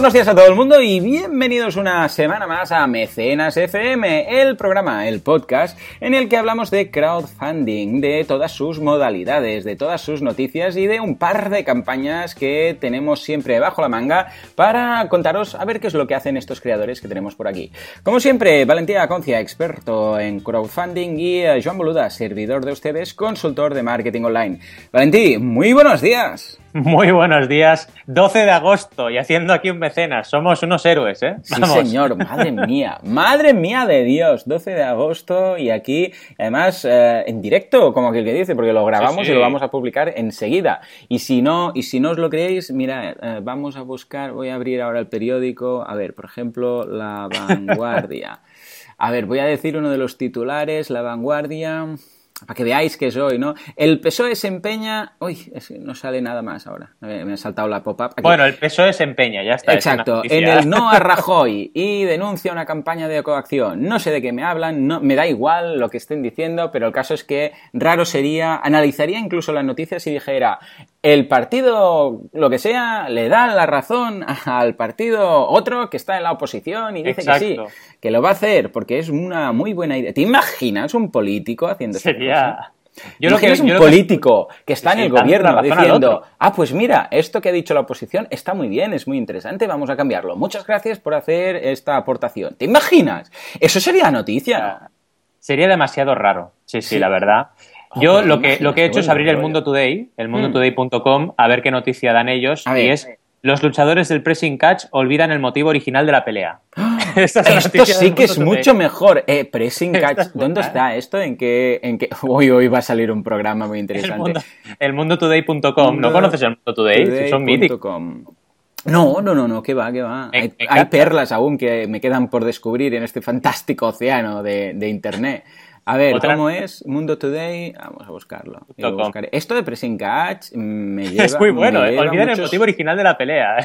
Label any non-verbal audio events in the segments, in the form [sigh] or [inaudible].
buenos días a todo el mundo y bienvenidos una semana más a Mecenas FM, el programa, el podcast en el que hablamos de crowdfunding, de todas sus modalidades, de todas sus noticias y de un par de campañas que tenemos siempre bajo la manga para contaros a ver qué es lo que hacen estos creadores que tenemos por aquí. Como siempre, Valentía Aconcia, experto en crowdfunding y eh, Joan Boluda, servidor de ustedes, consultor de marketing online. Valentí, muy buenos días. Muy buenos días. 12 de agosto y haciendo aquí un mecenas. Somos unos héroes, ¿eh? Sí, señor. Madre mía. Madre mía de Dios. 12 de agosto y aquí, además, eh, en directo, como aquel que dice, porque lo grabamos y lo vamos a publicar enseguida. Y si no, y si no os lo creéis, mira, eh, vamos a buscar, voy a abrir ahora el periódico. A ver, por ejemplo, La Vanguardia. [laughs] A ver, voy a decir uno de los titulares, La Vanguardia para que veáis que soy, ¿no? El PSOE se empeña... Uy, no sale nada más ahora. Me ha saltado la pop-up. Bueno, el PSOE se empeña, ya está. Exacto, en el [laughs] no a Rajoy y denuncia una campaña de coacción. No sé de qué me hablan, no, me da igual lo que estén diciendo, pero el caso es que raro sería, analizaría incluso las noticias y dijera, el partido, lo que sea, le da la razón [laughs] al partido otro que está en la oposición y dice que sí, que lo va a hacer porque es una muy buena idea. ¿Te imaginas un político haciendo Sería... Yo lo que es un político que, está en el gobierno diciendo, ah, pues mira, esto que ha dicho la oposición está muy bien, es muy interesante, vamos a cambiarlo. Muchas gracias por hacer esta aportación. ¿Te imaginas? Eso sería noticia. Sería demasiado raro, sí, sí, la verdad. Yo lo que, lo que he hecho es abrir el Mundo Today, el mundotoday.com, a ver qué noticia dan ellos. Y es, los luchadores del pressing catch olvidan el motivo original de la pelea. [laughs] Esto sí que es mucho mejor. Eh, pressing catch, ¿dónde está esto? ¿En qué, en qué... [laughs] Hoy, hoy va a salir un programa muy interesante. El mundotoday.com. ¿No conoces el Mundo Today? Son míticos. No, no, no, no, que va, que va. Hay, perlas aún que me quedan por descubrir en este fantástico océano de, de Internet. A ver, ¿cómo es? Mundo Today, vamos a buscarlo. Esto de Pressing Catch me [laughs] lleva. Es muy bueno, ¿eh? olviden el motivo original de la pelea.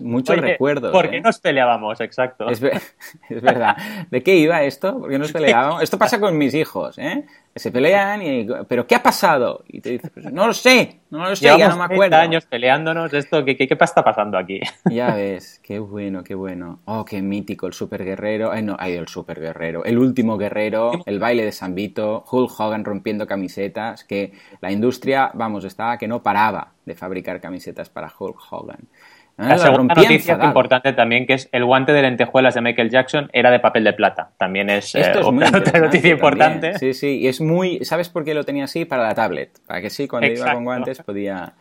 muchos recuerdos. ¿Por qué ¿eh? nos peleábamos? Exacto. Es, [laughs] es, verdad. ¿De qué iba esto? ¿Por qué nos [laughs] peleábamos? Esto pasa con mis hijos, ¿eh? Se pelean y pero ¿qué ha pasado? Y te dices, no lo sé, no lo sé, ya no me acuerdo. años peleándonos, esto, ¿qué, qué, qué está pasando aquí? [laughs] Ya ves, qué bueno, qué bueno. Oh, qué mítico, el super guerrero, ay no, ay, el super guerrero, el último guerrero, el baile de San Vito, Hulk Hogan rompiendo camisetas, que la industria, vamos, estaba que no paraba de fabricar camisetas para Hulk Hogan. La, segunda noticia importante también, que es el guante de lentejuelas de Michael Jackson era de papel de plata. También es, eh, otra [laughs] noticia importante. Sí, sí, y es muy... ¿Sabes por qué lo tenía así? Para la tablet. Para que sí, cuando iba con guantes podía...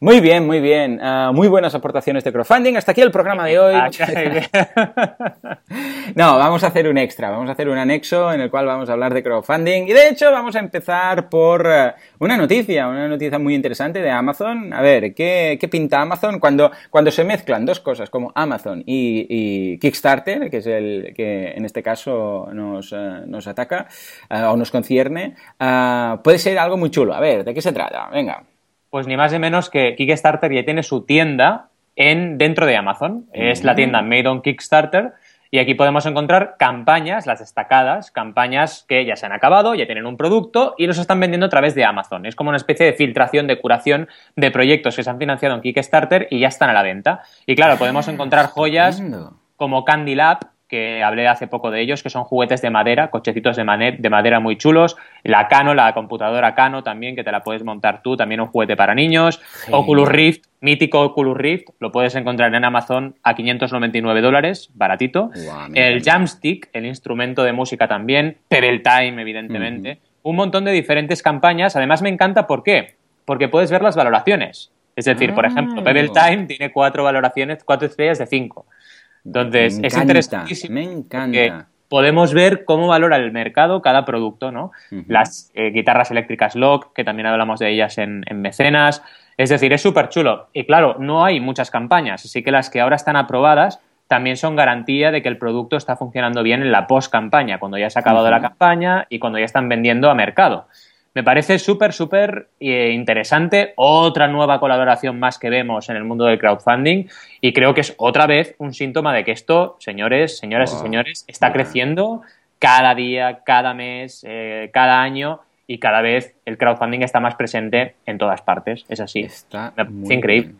Muy bien, muy bien. Ah, muy buenas aportaciones de crowdfunding. Hasta aquí el programa de hoy. Ah, [laughs] no, vamos a hacer un extra. Vamos a hacer un anexo en el cual vamos a hablar de crowdfunding. Y de hecho vamos a empezar por eh, una noticia, una noticia muy interesante de Amazon. A ver, ¿qué, qué pinta Amazon cuando, cuando se mezclan dos cosas como Amazon y, Kickstarter, que es el que en este caso nos, eh, nos ataca eh, o nos concierne, eh, puede ser algo muy chulo. A ver, ¿de qué se trata? Venga. Pues ni más ni menos que Kickstarter ya tiene su tienda en, dentro de Amazon. Es la tienda Made on Kickstarter y aquí podemos encontrar campañas, las destacadas, campañas que ya se han acabado, ya tienen un producto y los están vendiendo a través de Amazon. Es como una especie de filtración, de curación de proyectos que se han financiado en Kickstarter y ya están a la venta. Y claro, podemos encontrar joyas como Candy Lab, que hablé hace poco de ellos, que son juguetes de madera, cochecitos de, de madera muy chulos. La Cano, la computadora Cano también, que te la puedes montar tú, también un juguete para niños. Oculus Rift, mítico Oculus Rift, lo puedes encontrar en Amazon a 599 dólares, baratito. el Jamstick, el instrumento de música también. Pebble Time, evidentemente. Un montón de diferentes campañas. Además me encanta, ¿por qué? Porque puedes ver las valoraciones. Es decir, por ejemplo, ah. Pebble Time tiene cuatro valoraciones, cuatro estrellas de cinco. Entonces, es interesantísimo. Me encanta. Podemos ver cómo valora el mercado cada producto, ¿no? Las eh, guitarras eléctricas Lock, que también hablamos de ellas en, mecenas. Es decir, es súper chulo. Y claro, no hay muchas campañas, así que las que ahora están aprobadas también son garantía de que el producto está funcionando bien en la post-campaña, cuando ya se ha acabado la campaña y cuando ya están vendiendo a mercado. Me parece súper, súper eh, interesante. Otra nueva colaboración más que vemos en el mundo del crowdfunding. Y creo que es otra vez un síntoma de que esto, señores, señoras y señores, está creciendo cada día, cada mes, eh, cada año. Y cada vez el crowdfunding está más presente en todas partes. Es así. Está increíble.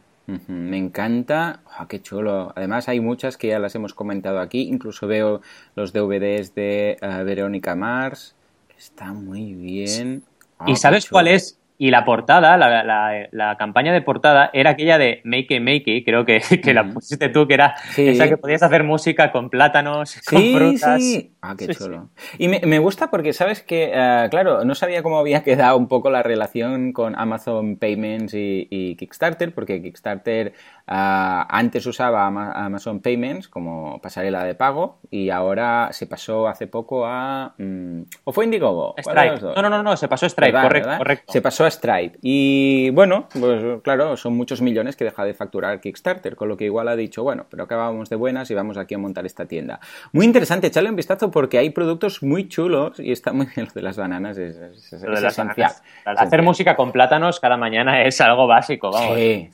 Me encanta, oh, qué chulo. Además hay muchas que ya las hemos comentado aquí, incluso veo los DVDs de uh, Verónica Mars, está muy bien. Oh, ¿Y sabes cuál es y la portada, la, la, campaña de portada era aquella de Make It Make It, creo que, que la pusiste tú, que era esa que podías hacer música con plátanos, con frutas. Sí. Ah, qué chulo. Y me, me, gusta porque, ¿sabes que uh, Claro, no sabía cómo había quedado un poco la relación con Amazon Payments y, y Kickstarter, porque Kickstarter uh, antes usaba Amazon Payments como pasarela de pago y ahora se pasó hace poco a... Um, ¿O fue Indiegogo? Stripe. No, no, no, no, se pasó a Stripe, correcto, correcto. Se pasó a Stripe. Y bueno, pues claro, son muchos millones que deja de facturar Kickstarter, con lo que igual ha dicho, bueno, pero acabamos de buenas y vamos aquí a montar esta tienda. Muy interesante, echarle un vistazo porque hay productos muy chulos y está muy bien lo de las bananas, es, esencial. Hacer música con plátanos cada mañana [laughs] es algo básico, vamos. Sí,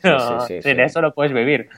sí, sí, eso lo puedes vivir.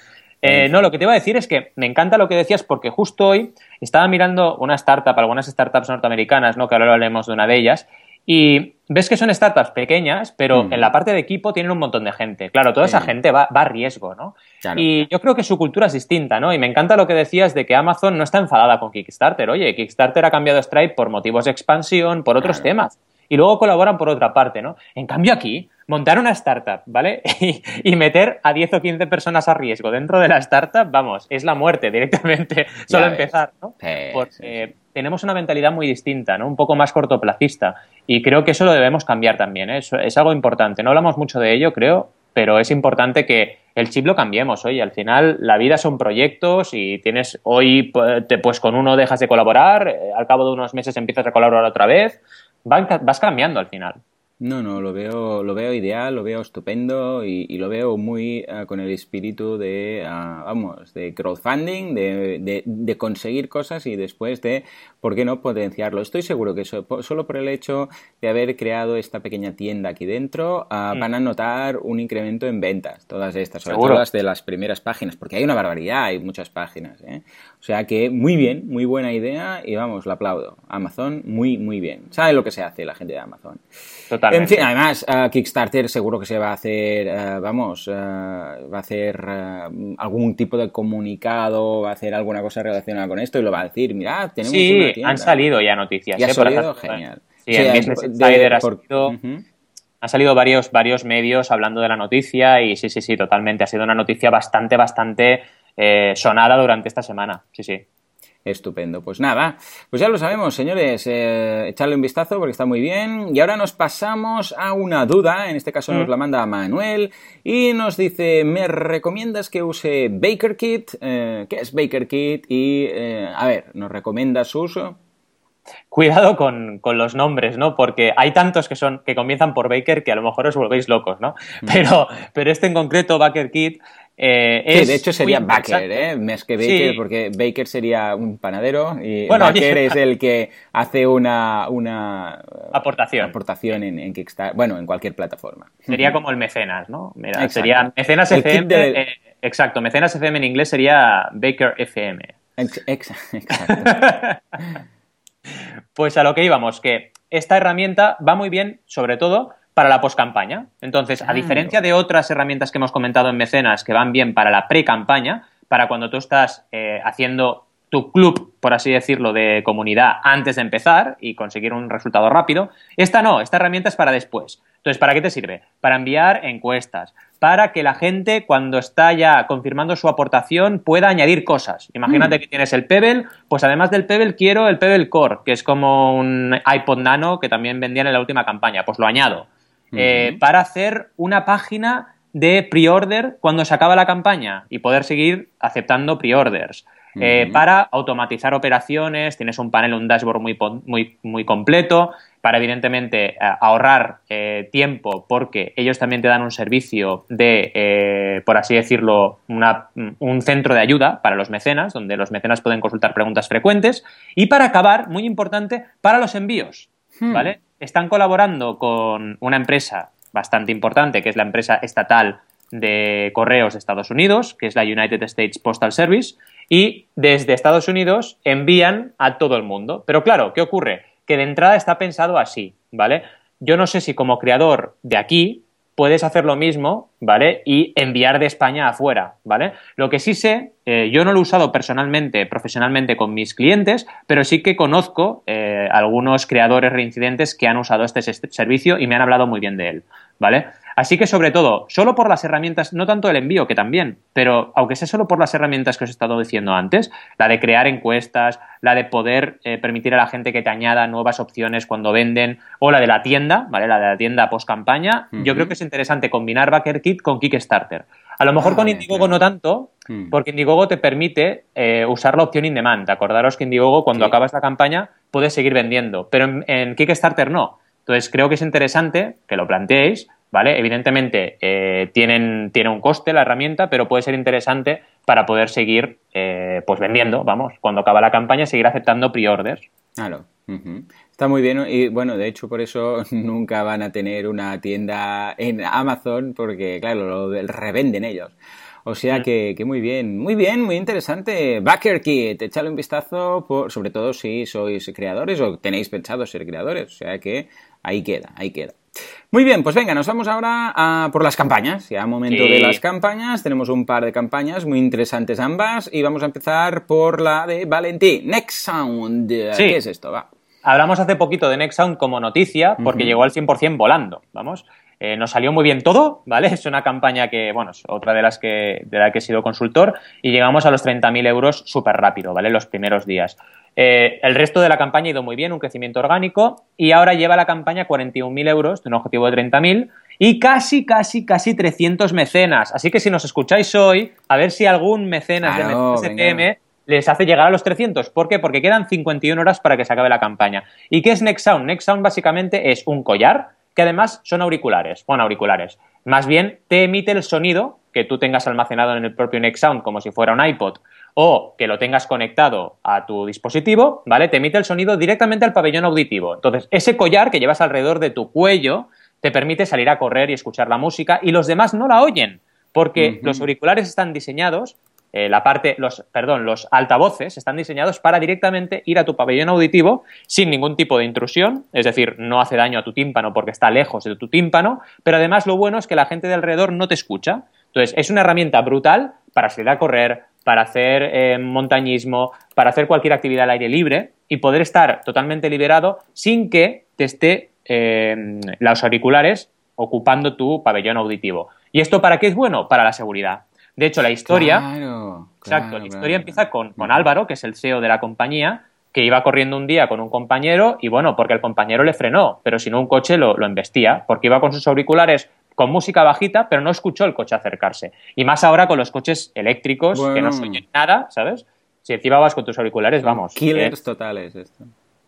Eh, no, lo que te iba a decir es que me encanta lo que decías porque justo hoy estaba mirando una startup, algunas startups norteamericanas, ¿no? que ahora hablaremos de una de ellas, y ves que son startups pequeñas, pero mm. en la parte de equipo tienen un montón de gente. Claro, toda esa gente va, a riesgo, ¿no? Y yo creo que su cultura es distinta, ¿no? Y me encanta lo que decías de que Amazon no está enfadada con Kickstarter. Oye, Kickstarter ha cambiado Stripe por motivos de expansión, por otros temas. Y luego colaboran por otra parte, ¿no? En cambio aquí, montar una startup, ¿vale? [laughs] Y, meter a 10 o 15 personas a riesgo dentro de la startup, vamos, es la muerte directamente, [laughs] solo empezar, ¿no? Porque tenemos una mentalidad muy distinta, ¿no? Un poco más cortoplacista. Y creo que eso lo debemos cambiar también, ¿eh? es algo importante. No hablamos mucho de ello, creo, pero es importante que el chip lo cambiemos. Oye, al final la vida son proyectos y tienes hoy, pues con uno dejas de colaborar, eh, al cabo de unos meses empiezas a colaborar otra vez, vas cambiando al final. No, no, lo veo, lo veo ideal, lo veo estupendo y, lo veo muy uh, con el espíritu de, uh, vamos, de crowdfunding, de, de, de, conseguir cosas y después de, ¿por qué no potenciarlo? Estoy seguro que eso, solo por el hecho de haber creado esta pequeña tienda aquí dentro, uh, van a notar un incremento en ventas, todas estas, sobre todo las de las primeras páginas, porque hay una barbaridad, hay muchas páginas. ¿eh? O sea que muy bien, muy buena idea y vamos, lo aplaudo. Amazon, muy, muy bien. Sabe lo que se hace la gente de Amazon. En fin, además, uh, Kickstarter seguro que se va a hacer, uh, vamos, uh, va a hacer algún tipo de comunicado, va a hacer alguna cosa relacionada con esto y lo va a decir, mirad, tenemos sí, una tienda. han salido ya noticias. Ya ¿eh? ha salido, genial. Sí, sí en Insider ha salido, han salido varios, varios medios hablando de la noticia y sí, sí, sí, totalmente. Ha sido una noticia bastante, bastante eh, sonada durante esta semana. Sí, sí. Estupendo. Pues nada, pues ya lo sabemos, señores. Eh, echarle un vistazo porque está muy bien. Y ahora nos pasamos a una duda. En este caso nos mm. la manda Manuel y nos dice: ¿Me recomiendas que use BakerKit? Eh, ¿Qué es BakerKit? Y eh, a ver, ¿nos recomienda su uso? Cuidado con, los nombres, ¿no? Porque hay tantos que son que comienzan por Baker que a lo mejor os volvéis locos, ¿no? Mm. Pero, pero este en concreto, BakerKit, eh, sí, de hecho sería Baker, ¿eh? Más que Baker, porque Baker sería un panadero y Baker es [laughs] el que hace una, una aportación, aportación en, Kickstarter, bueno, en cualquier plataforma. Sería como el mecenas, ¿no? Mira, sería mecenas FM, eh, exacto, mecenas FM en inglés sería Baker FM. [laughs] exacto. [laughs] pues a lo que íbamos, que esta herramienta va muy bien, sobre todo, para la post-campaña. Entonces, a diferencia de otras herramientas que hemos comentado en Mecenas que van bien para la pre-campaña, para cuando tú estás eh, haciendo tu club, por así decirlo, de comunidad antes de empezar y conseguir un resultado rápido, esta no, esta herramienta es para después. Entonces, ¿para qué te sirve? Para enviar encuestas, para que la gente, cuando está ya confirmando su aportación, pueda añadir cosas. Imagínate mm. que tienes el Pebble, pues además del Pebble quiero el Pebble Core, que es como un iPod Nano que también vendían en la última campaña, pues lo añado. Eh, para hacer una página de pre-order cuando se acaba la campaña y poder seguir aceptando pre-orders. Eh, para automatizar operaciones, tienes un panel, un dashboard muy, muy, muy completo, para evidentemente ahorrar eh, tiempo porque ellos también te dan un servicio de, por así decirlo, un centro de ayuda para los mecenas, donde los mecenas pueden consultar preguntas frecuentes, y para acabar, muy importante, para los envíos, hmm. ¿vale? están colaborando con una empresa bastante importante, que es la empresa estatal de correos de Estados Unidos, que es la United States Postal Service, y desde Estados Unidos envían a todo el mundo. Pero claro, ¿qué ocurre? Que de entrada está pensado así, ¿vale? Yo no sé si como creador de aquí puedes hacer lo mismo, ¿vale? Y enviar de España afuera, ¿vale? Lo que sí sé, eh, yo no lo he usado personalmente, profesionalmente con mis clientes, pero sí que conozco eh, algunos creadores reincidentes que han usado este servicio y me han hablado muy bien de él, ¿vale? Así que sobre todo, solo por las herramientas, no tanto el envío, que también, pero aunque sea solo por las herramientas que os he estado diciendo antes, la de crear encuestas, la de poder eh, permitir a la gente que te añada nuevas opciones cuando venden, o la de la tienda, ¿vale? La de la tienda post campaña, yo creo que es interesante combinar BackerKit con Kickstarter. A lo mejor con Indiegogo no tanto, mm. porque Indiegogo te permite eh, usar la opción in demand. Acordaros que Indiegogo, cuando acabas la campaña, puedes seguir vendiendo, pero en, en Kickstarter no. Entonces creo que es interesante que lo planteéis ¿vale? Evidentemente eh, tienen, tiene un coste la herramienta, pero puede ser interesante para poder seguir eh, pues vendiendo, vamos, cuando acaba la campaña, seguir aceptando pre-orders. Claro. Está muy bien y bueno, de hecho por eso [laughs] nunca van a tener una tienda en Amazon porque claro, lo revenden ellos. O sea mm. que, que, muy bien, muy bien, muy interesante. Backer Kit, échale un vistazo, por, sobre todo si sois creadores o tenéis pensado ser creadores. O sea que ahí queda, ahí queda. Muy bien, pues venga, nos vamos ahora a por las campañas. Ya momento de las campañas. Tenemos un par de campañas muy interesantes ambas y vamos a empezar por la de Valentín. Next Sound. ¿Qué es esto? Va. Hablamos hace poquito de Next Sound como noticia porque llegó al 100% volando, vamos. Eh, nos salió muy bien todo, ¿vale? Es una campaña que, bueno, es otra de las que, de la que he sido consultor y llegamos a los 30.000 euros súper rápido, ¿vale? Los primeros días. Eh, el resto de la campaña ha ido muy bien, un crecimiento orgánico y ahora lleva la campaña 41.000 euros de un objetivo de 30.000 y casi, casi, casi 300 mecenas. Así que si nos escucháis hoy, a ver si algún mecenas de SPM les hace llegar a los 300. ¿Por qué? Porque quedan 51 horas para que se acabe la campaña. ¿Y qué es Next Sound? Next Sound básicamente es un collar que además son auriculares. Bueno, auriculares. Más bien te emite el sonido que tú tengas almacenado en el propio Next Sound como si fuera un iPod o que lo tengas conectado a tu dispositivo, ¿vale? Te emite el sonido directamente al pabellón auditivo. Entonces, ese collar que llevas alrededor de tu cuello te permite salir a correr y escuchar la música y los demás no la oyen, porque los auriculares están diseñados eh, la parte, los, perdón, los altavoces están diseñados para directamente ir a tu pabellón auditivo sin ningún tipo de intrusión, es decir, no hace daño a tu tímpano porque está lejos de tu tímpano, pero además lo bueno es que la gente de alrededor no te escucha. Entonces, es una herramienta brutal para salir a correr, para hacer eh, montañismo, para hacer cualquier actividad al aire libre y poder estar totalmente liberado sin que te esté eh, los auriculares ocupando tu pabellón auditivo. ¿Y esto para qué es bueno? Para la seguridad. De hecho, la historia. exacto, la historia empieza con, con Álvaro, que es el CEO de la compañía, que iba corriendo un día con un compañero y bueno, porque el compañero le frenó, pero si no un coche lo, lo embestía, porque iba con sus auriculares con música bajita, pero no escuchó el coche acercarse. Y más ahora con los coches eléctricos que no se oyen nada, ¿sabes? Si encima vas con tus auriculares, vamos. Killers totales esto.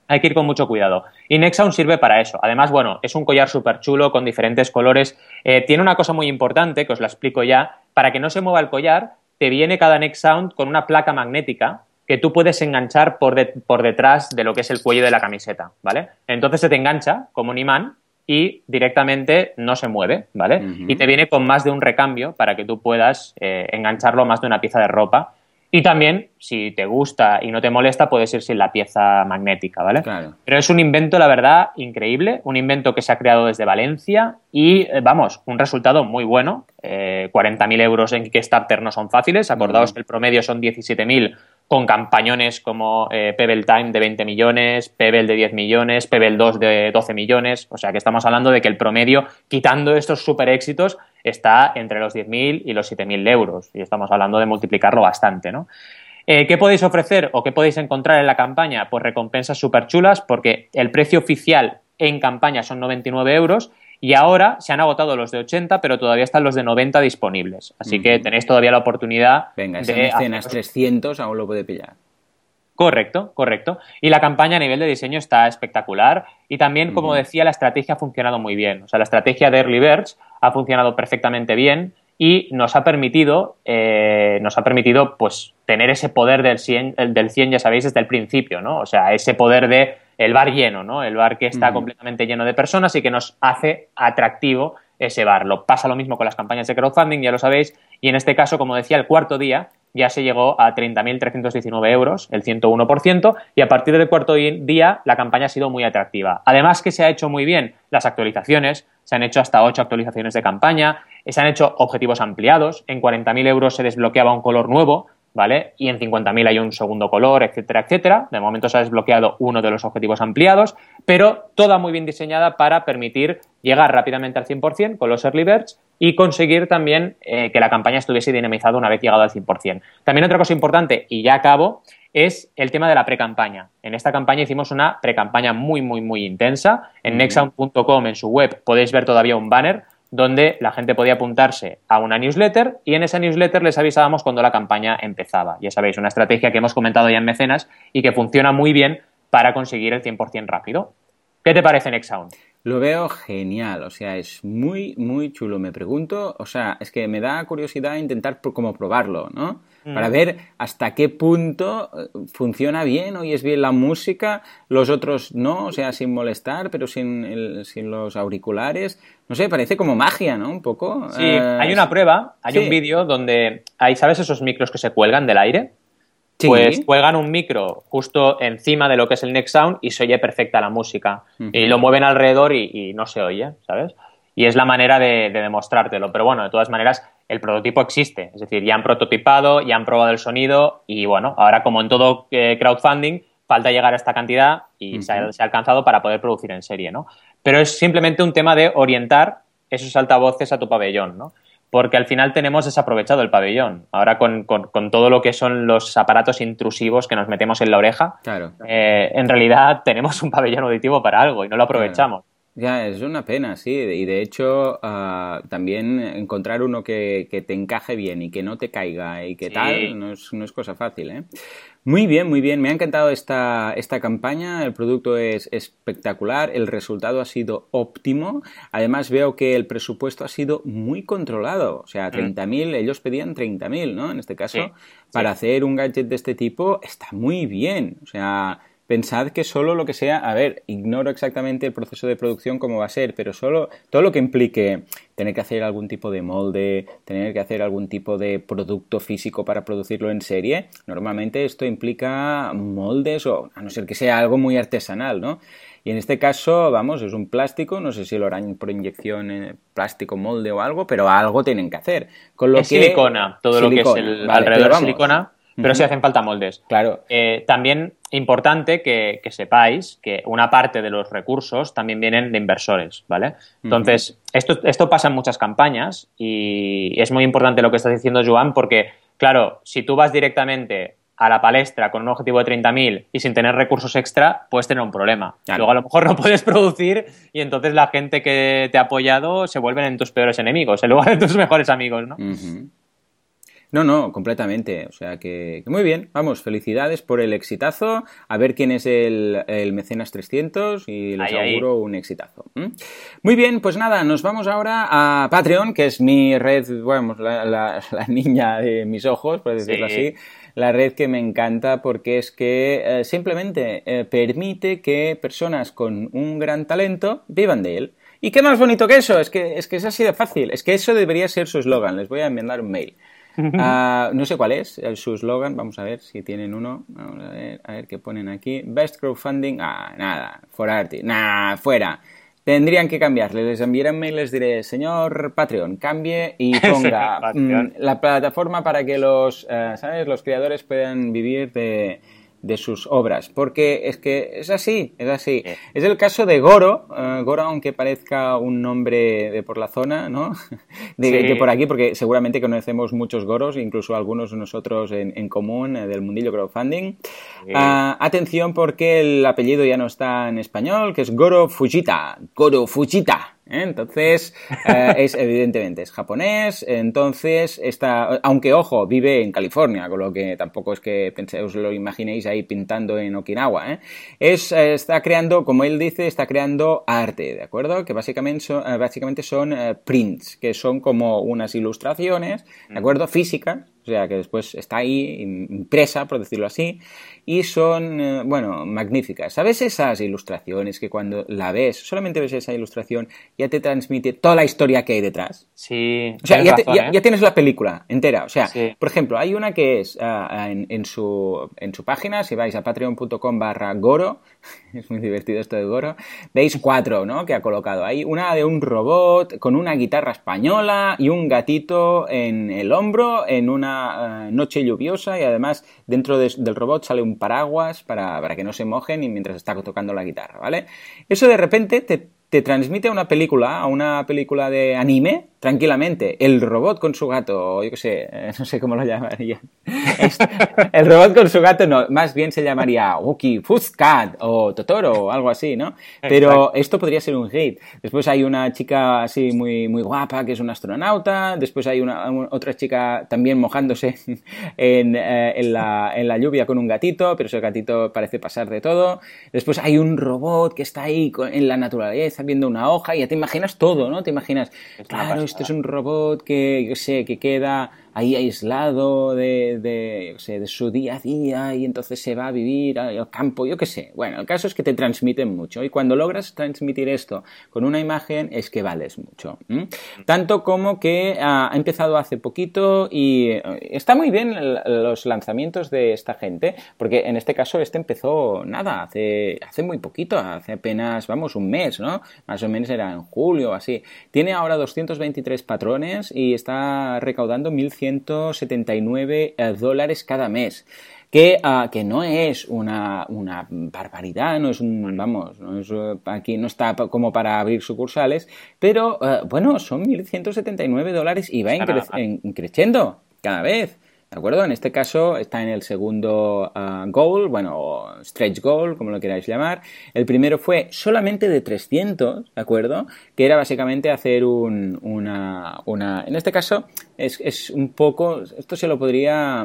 Hay que ir con mucho cuidado. Y Nexaun sirve para eso. Además, bueno, es un collar súper chulo con diferentes colores. Eh, tiene una cosa muy importante, que os la explico ya. Para que no se mueva el collar, te viene cada Nexaun con una placa magnética que tú puedes enganchar por, por detrás de lo que es el cuello de la camiseta, ¿vale? Entonces se te engancha como un imán y directamente no se mueve, ¿vale? Y te viene con más de un recambio para que tú puedas eh, engancharlo a más de una pieza de ropa. Y también, si te gusta y no te molesta, puedes ir sin la pieza magnética, ¿vale? Claro. Pero es un invento, la verdad, increíble, un invento que se ha creado desde Valencia y, eh, vamos, un resultado muy bueno. Eh, 40.000 euros en Kickstarter no son fáciles, acordaos que el promedio son 17.000 con campañones como eh, Pebble Time de 20 millones, Pebble de 10 millones, Pebble 2 de 12 millones. O sea que estamos hablando de que el promedio, quitando estos super éxitos, está entre los 10.000 y los 7.000 euros. Y estamos hablando de multiplicarlo bastante, ¿no? Eh, ¿Qué podéis ofrecer o qué podéis encontrar en la campaña? Pues recompensas súper chulas porque el precio oficial en campaña son 99 euros y ahora se han agotado los de 80, pero todavía están los de 90 disponibles. Así que tenéis todavía la oportunidad Venga, de... Venga, 300 aún lo puede pillar. Correcto, correcto. Y la campaña a nivel de diseño está espectacular. Y también, como decía, la estrategia ha funcionado muy bien. O sea, la estrategia de Early Birds ha funcionado perfectamente bien y nos ha permitido, eh, nos ha permitido pues, tener ese poder del 100, del 100, ya sabéis, desde el principio, ¿no? O sea, ese poder de el bar lleno, ¿no? El bar que está completamente lleno de personas y que nos hace atractivo ese bar. Lo pasa lo mismo con las campañas de crowdfunding, ya lo sabéis, y en este caso, como decía, el cuarto día ya se llegó a 30.319 euros, el 101%, y a partir del cuarto día la campaña ha sido muy atractiva. Además que se ha hecho muy bien las actualizaciones, se han hecho hasta 8 actualizaciones de campaña, se han hecho objetivos ampliados, en 40.000 euros se desbloqueaba un color nuevo, ¿vale? Y en 50.000 hay un segundo color, etcétera, etcétera. De momento se ha desbloqueado uno de los objetivos ampliados, pero toda muy bien diseñada para permitir llegar rápidamente al 100% con los early birds y conseguir también eh, que la campaña estuviese dinamizada una vez llegado al 100%. También otra cosa importante, y ya acabo, es el tema de la pre-campaña. En esta campaña hicimos una pre-campaña muy, muy, muy intensa. En nexound.com, en su web, podéis ver todavía un banner donde la gente podía apuntarse a una newsletter y en esa newsletter les avisábamos cuando la campaña empezaba. Ya sabéis, una estrategia que hemos comentado ya en Mecenas y que funciona muy bien para conseguir el 100% rápido. ¿Qué te parece Nexound? Lo veo genial, o sea, es muy, muy chulo. Me pregunto, o sea, es que me da curiosidad intentar como probarlo, ¿no? Para mm. ver hasta qué punto eh, funciona bien, es bien la música, los otros no, o sea, sin molestar, pero sin, sin los auriculares. No sé, parece como magia, ¿no? Un poco. Sí, eh, hay una prueba, hay un vídeo donde hay, ¿sabes esos micros que se cuelgan del aire? Pues cuelgan un micro justo encima de lo que es el next sound y se oye perfecta la música. Y lo mueven alrededor y, no se oye, ¿sabes? Y es la manera de, demostrártelo. Pero bueno, de todas maneras, el prototipo existe. Es decir, ya han prototipado, ya han probado el sonido y bueno, ahora como en todo eh, crowdfunding, falta llegar a esta cantidad y se, ha, se, ha, alcanzado para poder producir en serie, ¿no? Pero es simplemente un tema de orientar esos altavoces a tu pabellón, ¿no? porque al final tenemos desaprovechado el pabellón. Ahora con, todo lo que son los aparatos intrusivos que nos metemos en la oreja, claro. Eh, en realidad tenemos un pabellón auditivo para algo y no lo aprovechamos. Ya, es una pena, sí. Y de hecho, ah, también encontrar uno que, te encaje bien y que no te caiga y que tal, no es, no es cosa fácil, ¿eh? Muy bien, muy bien. Me ha encantado esta, esta campaña. El producto es espectacular. El resultado ha sido óptimo. Además, veo que el presupuesto ha sido muy controlado. O sea, 30.000, mm. ellos pedían 30.000, ¿no? En este caso, para hacer un gadget de este tipo, está muy bien. O sea, pensad que solo lo que sea, a ver, ignoro exactamente el proceso de producción cómo va a ser, pero solo todo lo que implique tener que hacer algún tipo de molde, tener que hacer algún tipo de producto físico para producirlo en serie, normalmente esto implica moldes o a no ser que sea algo muy artesanal, ¿no? Y en este caso, vamos, es un plástico, no sé si lo harán por inyección en plástico, molde o algo, pero algo tienen que hacer. Con lo es silicona, todo lo que es el alrededor de silicona pero sí hacen falta moldes. Claro. Eh, también importante que, sepáis que una parte de los recursos también vienen de inversores, ¿vale? Entonces, esto, esto pasa en muchas campañas y es muy importante lo que estás diciendo, Joan, porque, claro, si tú vas directamente a la palestra con un objetivo de 30.000 y sin tener recursos extra, puedes tener un problema. Luego a lo mejor no [laughs] puedes producir y entonces la gente que te ha apoyado se vuelven en tus peores enemigos en lugar de tus mejores amigos, ¿no? No, no, completamente. O sea que, muy bien, vamos, felicidades por el exitazo. A ver quién es el, Mecenas 300 y les auguro un exitazo. Muy bien, pues nada, nos vamos ahora a Patreon, que es mi red, bueno, la, [laughs] niña de mis ojos, por decirlo así. La red que me encanta porque es que eh, simplemente eh, permite que personas con un gran talento vivan de él. ¿Y qué más bonito que eso? Es que, es que es así de fácil. Es que eso debería ser su eslogan. Les voy a enviar un mail. Ah, no sé cuál es su eslogan, vamos a ver si tienen uno. Vamos a ver, a ver qué ponen aquí. Best crowdfunding, ah, nada, for art, nada, fuera. Tendrían que cambiarle, les enviarán mail, les diré, señor Patreon, cambie y [laughs] ponga mm, la plataforma para que los, eh, ¿sabes? los creadores puedan vivir de, de sus obras, porque es que es así, es así. Es el caso de Goro, eh, Goro aunque parezca un nombre de por la zona, ¿no? [laughs] De, por aquí, porque seguramente conocemos muchos Goros, incluso algunos de nosotros en, común eh, del mundillo crowdfunding. Ah, atención porque el apellido ya no está en español, que es Goro Fujita, Goro Fujita. ¿Eh? Entonces, eh, es evidentemente es japonés, entonces está, aunque ojo, vive en California, con lo que tampoco es que os lo imaginéis ahí pintando en Okinawa, ¿eh? es, está creando, como él dice, está creando arte, ¿de acuerdo? Que básicamente son, básicamente son prints, que son como unas ilustraciones, ¿de acuerdo? Físicas, o sea que después está ahí impresa, por decirlo así, y son, eh, bueno, magníficas. ¿Sabes esas ilustraciones que cuando la ves, solamente ves esa ilustración, ya te transmite toda la historia que hay detrás? Sí. O sea, ya, ¿eh? tienes la película entera. O sea, por ejemplo, hay una que es ah, en, su, en su página, si vais a patreon.com barra goro, [laughs] es muy divertido esto de goro, veis cuatro, ¿no? Que ha colocado ahí. Una de un robot con una guitarra española y un gatito en el hombro en una eh, noche lluviosa y además dentro del robot sale un paraguas para, para que no se mojen y mientras está tocando la guitarra, ¿vale? Eso de repente te, te transmite a una película, a una película de anime, tranquilamente. El robot con su gato, o yo qué sé, eh, no sé cómo lo llamaría. el robot con su gato, no, más bien se llamaría Wookie Cat o Totoro o algo así, ¿no? Pero esto podría ser un hit. Después hay una chica así muy, muy guapa que es una astronauta. Después hay una, otra chica también mojándose [laughs] en, eh, en, la, en la lluvia con un gatito, pero ese gatito parece pasar de todo. Después hay un robot que está ahí en la naturaleza viendo una hoja y ya te imaginas todo, ¿no? Te imaginas, claro, esto es un robot que, yo sé, que queda ahí aislado de, de, sé, de su día a día y entonces se va a vivir al campo, yo qué sé. Bueno, el caso es que te transmiten mucho y cuando logras transmitir esto con una imagen es que vales mucho. Tanto como que ha empezado hace poquito y eh, está muy bien los lanzamientos de esta gente, porque en este caso este empezó nada, hace, hace muy poquito, hace apenas, vamos, un mes, ¿no? Más o menos era en julio así. Tiene ahora 223 patrones y está recaudando 1100 179 eh, dólares cada mes. Que, ah, que, no es una, una, barbaridad, no es un, vamos, no es, eh, aquí no está como para abrir sucursales, pero eh, bueno, son 1.179 dólares y va creciendo cada vez. ¿De acuerdo? En este caso está en el segundo uh, goal, bueno, stretch goal, como lo queráis llamar. El primero fue solamente de 300, ¿de acuerdo? Que era básicamente hacer un, una, una... En este caso es, un poco... Esto se lo podría...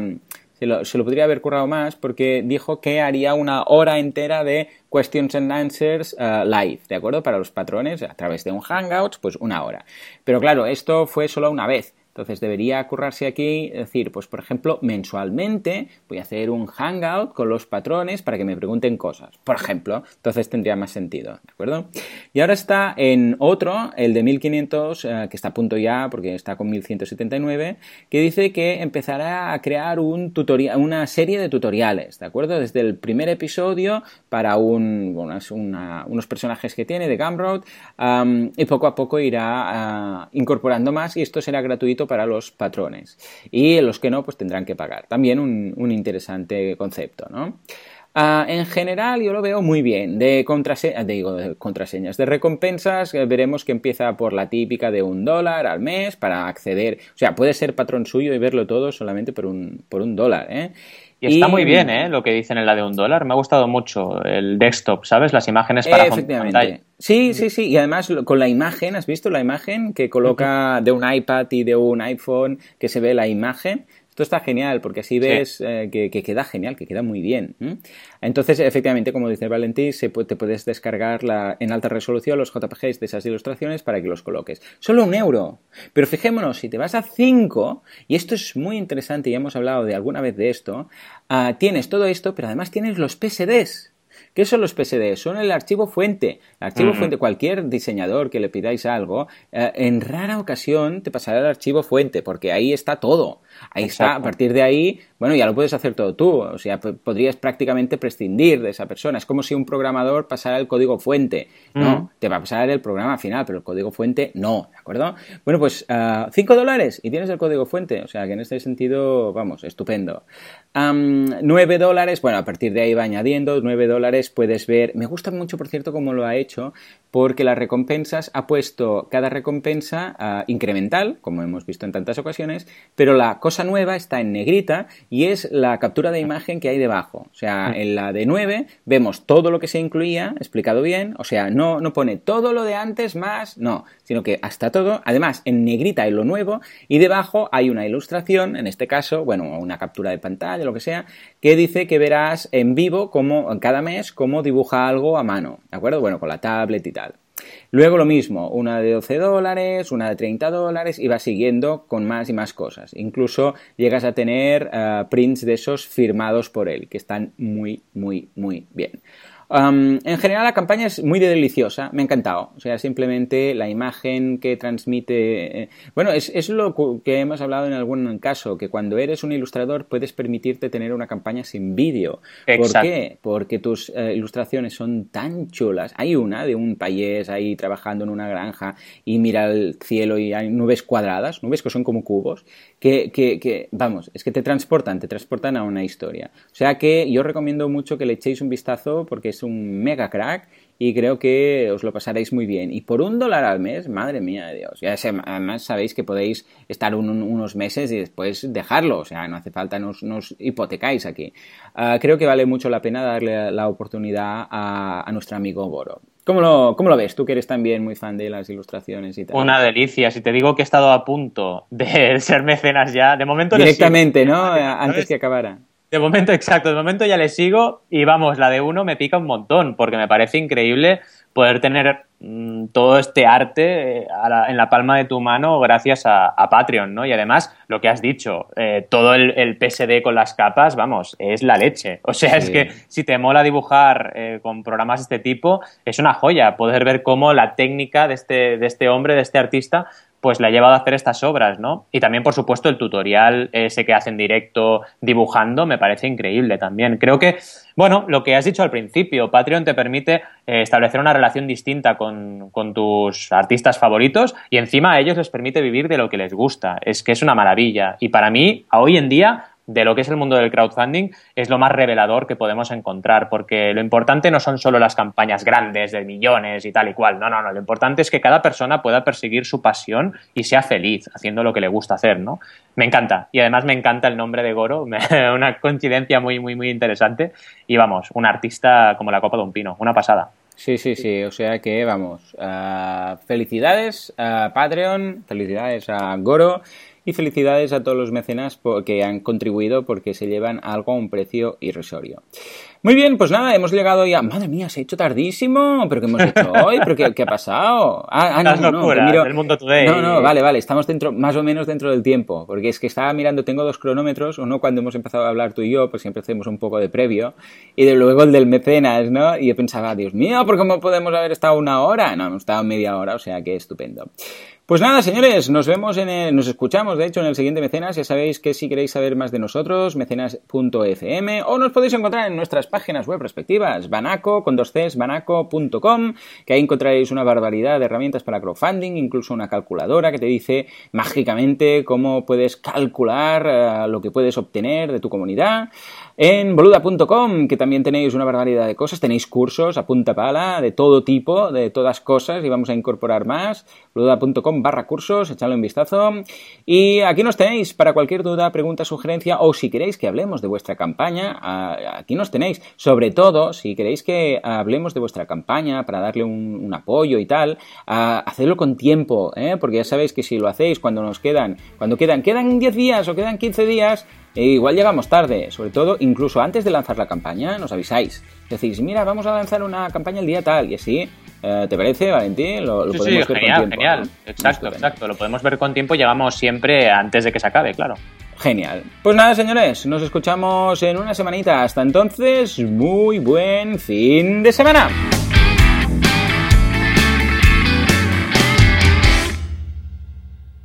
Se lo, se lo, podría haber currado más porque dijo que haría una hora entera de questions and answers uh, live, ¿de acuerdo? Para los patrones a través de un Hangouts, pues una hora. Pero claro, esto fue solo una vez. Entonces debería currarse aquí, decir, pues por ejemplo, mensualmente voy a hacer un hangout con los patrones para que me pregunten cosas, por ejemplo. Entonces tendría más sentido, ¿de acuerdo? Y ahora está en otro, el de 1500, eh, que está a punto ya porque está con 1179, que dice que empezará a crear un tutorial, una serie de tutoriales, ¿de acuerdo? Desde el primer episodio para un, unos personajes que tiene de Gumroad y poco a poco irá ah, incorporando más y esto será gratuito para los patrones. Y los que no, pues tendrán que pagar. También un, interesante concepto, ¿no? Ah, en general yo lo veo muy bien. De, digo, de contraseñas, de recompensas, eh, veremos que empieza por la típica de un dólar al mes para acceder. O sea, puede ser patrón suyo y verlo todo solamente por un, por un dólar. ¿eh? Y está muy bien, ¿eh? Lo que dicen en la de un dólar. Me ha gustado mucho el desktop, ¿sabes? Las imágenes para Efectivamente. Sí, sí, sí. Y además con la imagen, ¿has visto la imagen que coloca de un iPad y de un iPhone que se ve la imagen? Esto está genial porque así ves eh, que, queda genial, que queda muy bien. Entonces, efectivamente, como dice Valentín, se te puedes descargar la, en alta resolución los JPGs de esas ilustraciones para que los coloques. Solo un euro. Pero fijémonos, si te vas a 5, y esto es muy interesante, y hemos hablado de alguna vez de esto, ah, tienes todo esto, pero además tienes los PSDs. ¿Qué son los PSD? Son el archivo fuente. El archivo fuente, cualquier diseñador que le pidáis algo, eh, en rara ocasión te pasará el archivo fuente, porque ahí está todo. Ahí está, a partir de ahí, bueno, ya lo puedes hacer todo tú. O sea, podrías prácticamente prescindir de esa persona. Es como si un programador pasara el código fuente. No, te va a pasar el programa final, pero el código fuente no, ¿de acuerdo? Bueno, pues 5 ah, dólares y tienes el código fuente. O sea, que en este sentido, vamos, estupendo. 9 dólares, bueno, a partir de ahí va añadiendo, 9 dólares puedes ver, me gusta mucho por cierto cómo lo ha hecho, porque las recompensas ha puesto cada recompensa ah, incremental, como hemos visto en tantas ocasiones, pero la cosa nueva está en negrita y es la captura de imagen que hay debajo. O sea, en la de 9 vemos todo lo que se incluía, explicado bien, o sea, no, no pone todo lo de antes más, no, sino que hasta todo, además en negrita hay lo nuevo y debajo hay una ilustración, en este caso, bueno, una captura de pantalla, lo que sea, que dice que verás en vivo como cada mes cómo dibuja algo a mano, ¿de acuerdo? Bueno, con la tablet y tal. Luego lo mismo, una de 12 dólares, una de 30 dólares y va siguiendo con más y más cosas. Incluso llegas a tener eh, prints de esos firmados por él, que están muy, muy, muy bien en general la campaña es muy deliciosa, me ha encantado. O sea, simplemente la imagen que transmite... Eh, bueno, es, es, lo que hemos hablado en algún caso, que cuando eres un ilustrador puedes permitirte tener una campaña sin vídeo. ¿Por qué? Porque tus eh, ilustraciones son tan chulas. Hay una de un payés ahí trabajando en una granja y mira el cielo y hay nubes cuadradas, nubes que son como cubos, que, que, que vamos, es que te transportan, te transportan a una historia. O sea que yo recomiendo mucho que le echéis un vistazo porque es un mega crack y creo que os lo pasaréis muy bien. Y por un dólar al mes, madre mía de Dios. Ya además sabéis que podéis estar unos meses y después dejarlo. O sea, no hace falta, nos, nos hipotecáis aquí. Ah, creo que vale mucho la pena darle la oportunidad a, nuestro amigo Goro. ¿Cómo lo, ¿Cómo lo, ves? Tú que eres también muy fan de las ilustraciones y tal. Una delicia. Si te digo que he estado a punto de [laughs] ser mecenas ya, de momento... Directamente, ¿no? Antes que acabara. De momento, exacto, de momento ya le sigo y vamos, la de uno me pica un montón porque me parece increíble poder tener mm, todo este arte eh, en la palma de tu mano gracias a, Patreon, ¿no? Y además, lo que has dicho, eh, todo el, PSD con las capas, vamos, es la leche. O sea, es que si te mola dibujar eh, con programas de este tipo, es una joya poder ver cómo la técnica de este, de este hombre, de este artista, pues le ha llevado a hacer estas obras, ¿no? Y también, por supuesto, el tutorial ese que hace en directo dibujando me parece increíble también. Creo que, bueno, lo que has dicho al principio, Patreon te permite eh, establecer una relación distinta con, con, tus artistas favoritos y encima a ellos les permite vivir de lo que les gusta. Es que es una maravilla. Y para mí, a hoy en día, de lo que es el mundo del crowdfunding es lo más revelador que podemos encontrar, porque lo importante no son solo las campañas grandes de millones y tal y cual, no, no, no, lo importante es que cada persona pueda perseguir su pasión y sea feliz haciendo lo que le gusta hacer, ¿no? Me encanta, y además me encanta el nombre de Goro, [laughs] una coincidencia muy, muy, muy interesante, y vamos, un artista como la copa de un pino, una pasada. Sí, sí, sí, o sea que vamos, uh, felicidades a Patreon, felicidades a Goro y felicidades a todos los mecenas que han contribuido porque se llevan algo a un precio irrisorio. Muy bien, pues nada, hemos llegado ya. Madre mía, se ha hecho tardísimo. ¿Pero qué hemos hecho [laughs] hoy? ¿Pero qué, qué ha pasado? Ah, ah no, no, no. el mundo today. No, no, vale, vale. Estamos dentro, más o menos dentro del tiempo. Porque es que estaba mirando, tengo dos cronómetros. Uno cuando hemos empezado a hablar tú y yo, pues siempre hacemos un poco de previo. Y de luego el del mecenas, ¿no? Y yo pensaba, Dios mío, ¿por cómo podemos haber estado una hora? No, hemos estado media hora, o sea que estupendo. Pues nada, señores, nos vemos en el, nos escuchamos, de hecho, en el siguiente Mecenas. Ya sabéis que si queréis saber más de nosotros, mecenas.fm o nos podéis encontrar en nuestras páginas web respectivas, banaco, con dos Cs, banaco.com, que ahí encontraréis una barbaridad de herramientas para crowdfunding, incluso una calculadora que te dice mágicamente cómo puedes calcular eh, lo que puedes obtener de tu comunidad. En boluda.com, que también tenéis una barbaridad de cosas, tenéis cursos a punta pala de todo tipo, de todas cosas, y vamos a incorporar más. boluda.com barra cursos, echadle un vistazo. Y aquí nos tenéis para cualquier duda, pregunta, sugerencia, o si queréis que hablemos de vuestra campaña, aquí nos tenéis. Sobre todo, si queréis que hablemos de vuestra campaña para darle un, apoyo y tal, hacedlo con tiempo, ¿eh? porque ya sabéis que si lo hacéis cuando nos quedan, cuando quedan, quedan 10 días o quedan 15 días, e igual llegamos tarde, sobre todo incluso antes de lanzar la campaña, nos avisáis. Decís, mira, vamos a lanzar una campaña el día tal, y así, eh, ¿te parece, Valentín? Lo, podemos ver genial, con tiempo. Genial, exacto, exacto. Lo podemos ver con tiempo, llegamos siempre antes de que se acabe, claro. Genial. Pues nada, señores, nos escuchamos en una semanita. Hasta entonces, muy buen fin de semana.